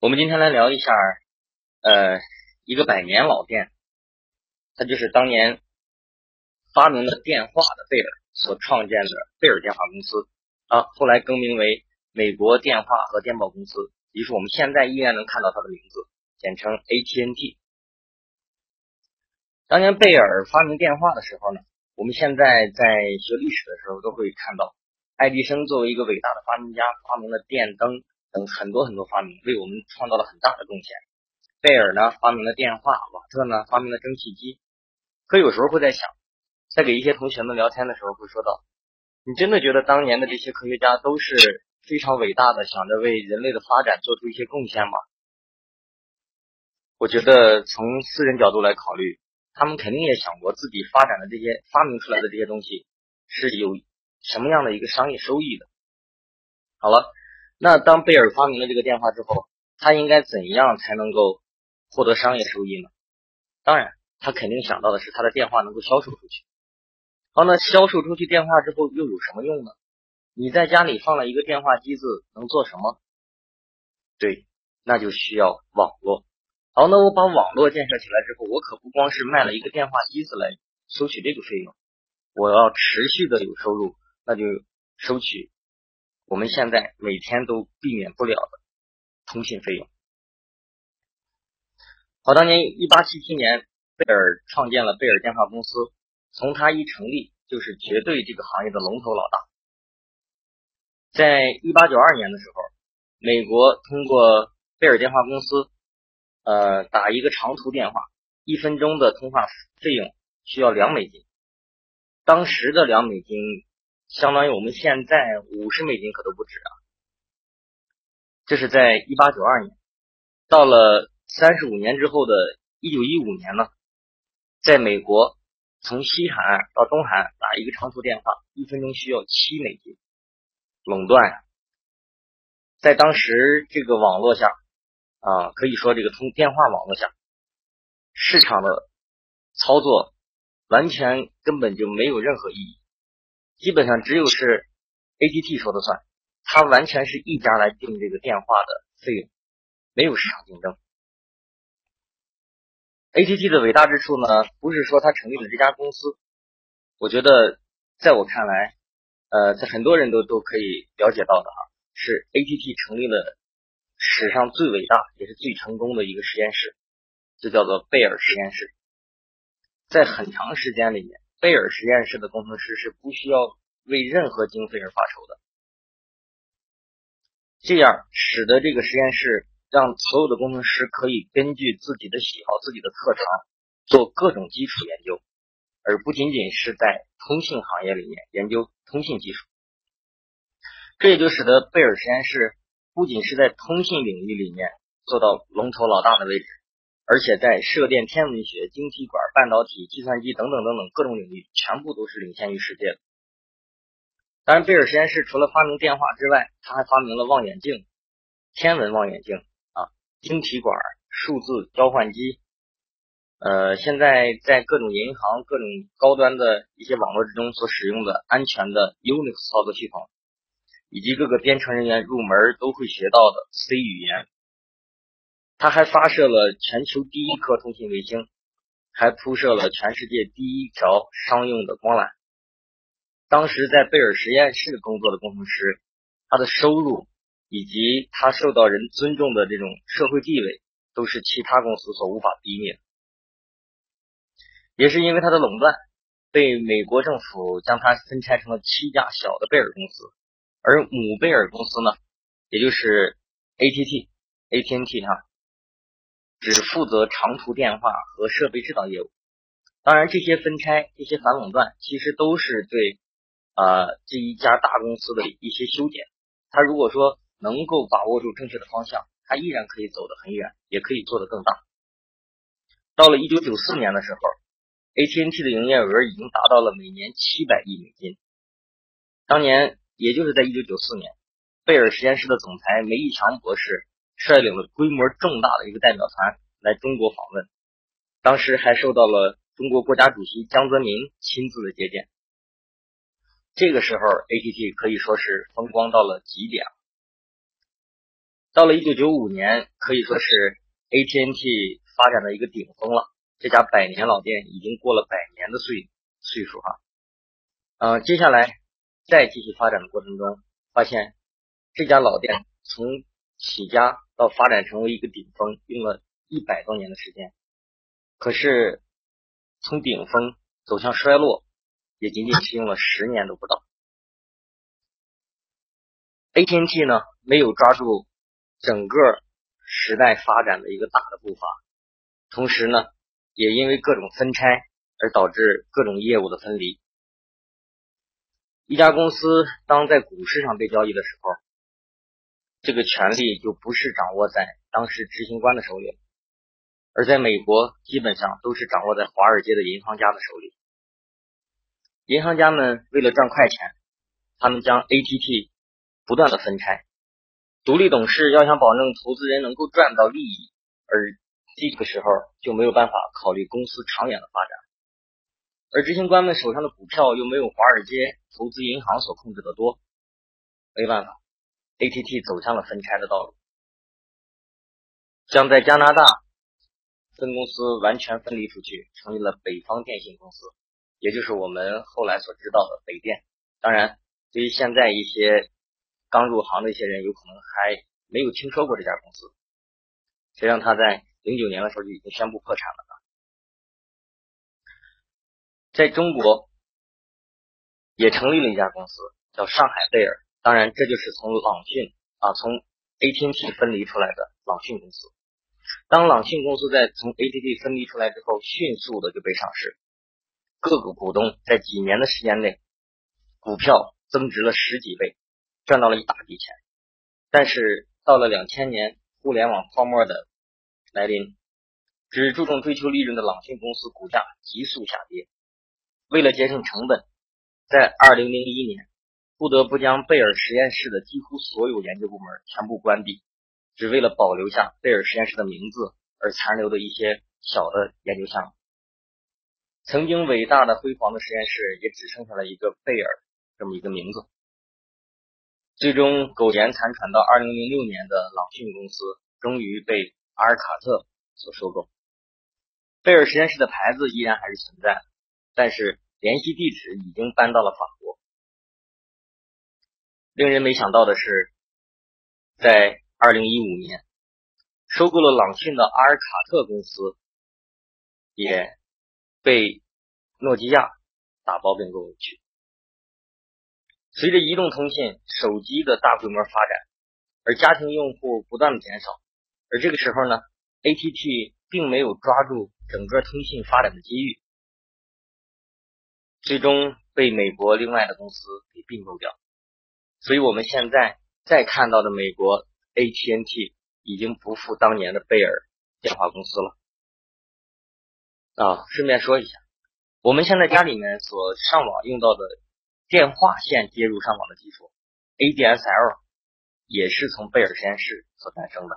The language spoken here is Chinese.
我们今天来聊一下，呃，一个百年老店，它就是当年发明了电话的贝尔所创建的贝尔电话公司啊，后来更名为美国电话和电报公司，也就是我们现在依然能看到它的名字，简称 AT&T。当年贝尔发明电话的时候呢，我们现在在学历史的时候都会看到，爱迪生作为一个伟大的发明家，发明了电灯等很多很多发明，为我们创造了很大的贡献。贝尔呢发明了电话，瓦特呢发明了蒸汽机。可有时候会在想，在给一些同学们聊天的时候会说到，你真的觉得当年的这些科学家都是非常伟大的，想着为人类的发展做出一些贡献吗？我觉得从私人角度来考虑。他们肯定也想过自己发展的这些发明出来的这些东西是有什么样的一个商业收益的。好了，那当贝尔发明了这个电话之后，他应该怎样才能够获得商业收益呢？当然，他肯定想到的是他的电话能够销售出去。好，那销售出去电话之后又有什么用呢？你在家里放了一个电话机子能做什么？对，那就需要网络。好，那我把网络建设起来之后，我可不光是卖了一个电话机子来收取这个费用，我要持续的有收入，那就收取我们现在每天都避免不了的通信费用。好，当年一八七七年，贝尔创建了贝尔电话公司，从他一成立就是绝对这个行业的龙头老大。在一八九二年的时候，美国通过贝尔电话公司。呃，打一个长途电话，一分钟的通话费用需要两美金。当时的两美金相当于我们现在五十美金，可都不止啊。这是在一八九二年，到了三十五年之后的一九一五年呢，在美国从西海岸到东海岸打一个长途电话，一分钟需要七美金，垄断呀。在当时这个网络下。啊，可以说这个通电话网络下，市场的操作完全根本就没有任何意义，基本上只有是 ATT 说的算，它完全是一家来定这个电话的费用，没有市场竞争。ATT 的伟大之处呢，不是说它成立了这家公司，我觉得在我看来，呃，在很多人都都可以了解到的哈，是 ATT 成立了。史上最伟大也是最成功的一个实验室，就叫做贝尔实验室。在很长时间里面，贝尔实验室的工程师是不需要为任何经费而发愁的。这样使得这个实验室让所有的工程师可以根据自己的喜好、自己的特长做各种基础研究，而不仅仅是在通信行业里面研究通信技术。这也就使得贝尔实验室。不仅是在通信领域里面做到龙头老大的位置，而且在射电、天文学、晶体管、半导体、计算机等等等等各种领域，全部都是领先于世界的。当然，贝尔实验室除了发明电话之外，他还发明了望远镜、天文望远镜啊、晶体管、数字交换机。呃，现在在各种银行、各种高端的一些网络之中所使用的安全的 Unix 操作系统。以及各个编程人员入门都会学到的 C 语言，他还发射了全球第一颗通信卫星，还铺设了全世界第一条商用的光缆。当时在贝尔实验室工作的工程师，他的收入以及他受到人尊重的这种社会地位，都是其他公司所无法比拟的。也是因为他的垄断，被美国政府将它分拆成了七家小的贝尔公司。而姆贝尔公司呢，也就是 ATT、AT&T 哈，只负责长途电话和设备制造业务。当然，这些分拆、这些反垄断，其实都是对啊这一家大公司的一些修剪。他如果说能够把握住正确的方向，他依然可以走得很远，也可以做得更大。到了一九九四年的时候，AT&T 的营业额已经达到了每年七百亿美金。当年。也就是在一九九四年，贝尔实验室的总裁梅义强博士率领了规模重大的一个代表团来中国访问，当时还受到了中国国家主席江泽民亲自的接见。这个时候，ATT 可以说是风光到了极点。到了一九九五年，可以说是 AT&T 发展的一个顶峰了。这家百年老店已经过了百年的岁岁数哈。呃，接下来再继续发展的过程中，发现这家老店从起家到发展成为一个顶峰，用了一百多年的时间。可是从顶峰走向衰落，也仅仅是用了十年都不到。AT&T 呢，没有抓住整个时代发展的一个大的步伐，同时呢，也因为各种分拆而导致各种业务的分离。一家公司当在股市上被交易的时候，这个权利就不是掌握在当时执行官的手里，而在美国基本上都是掌握在华尔街的银行家的手里。银行家们为了赚快钱，他们将 ATT 不断的分拆。独立董事要想保证投资人能够赚到利益，而这个时候就没有办法考虑公司长远的发展。而执行官们手上的股票又没有华尔街投资银行所控制的多，没办法，ATT 走向了分拆的道路，将在加拿大分公司完全分离出去，成立了北方电信公司，也就是我们后来所知道的北电。当然，对于现在一些刚入行的一些人，有可能还没有听说过这家公司，实际上他在零九年的时候就已经宣布破产了呢。在中国也成立了一家公司，叫上海贝尔。当然，这就是从朗讯啊，从 AT&T 分离出来的朗讯公司。当朗讯公司在从 AT&T 分离出来之后，迅速的就被上市，各个股东在几年的时间内，股票增值了十几倍，赚到了一大笔钱。但是到了两千年，互联网泡沫的来临，只注重追求利润的朗讯公司股价急速下跌。为了节省成本，在二零零一年不得不将贝尔实验室的几乎所有研究部门全部关闭，只为了保留下贝尔实验室的名字而残留的一些小的研究项目。曾经伟大的辉煌的实验室也只剩下了一个贝尔这么一个名字。最终苟延残喘到二零零六年的朗讯公司终于被阿尔卡特所收购，贝尔实验室的牌子依然还是存在。但是联系地址已经搬到了法国。令人没想到的是，在二零一五年，收购了朗讯的阿尔卡特公司也被诺基亚打包并购回去。随着移动通信、手机的大规模发展，而家庭用户不断的减少，而这个时候呢，ATT 并没有抓住整个通信发展的机遇。最终被美国另外的公司给并购掉，所以我们现在再看到的美国 AT&T 已经不复当年的贝尔电话公司了。啊，顺便说一下，我们现在家里面所上网用到的电话线接入上网的技术 ADSL，也是从贝尔实验室所诞生的。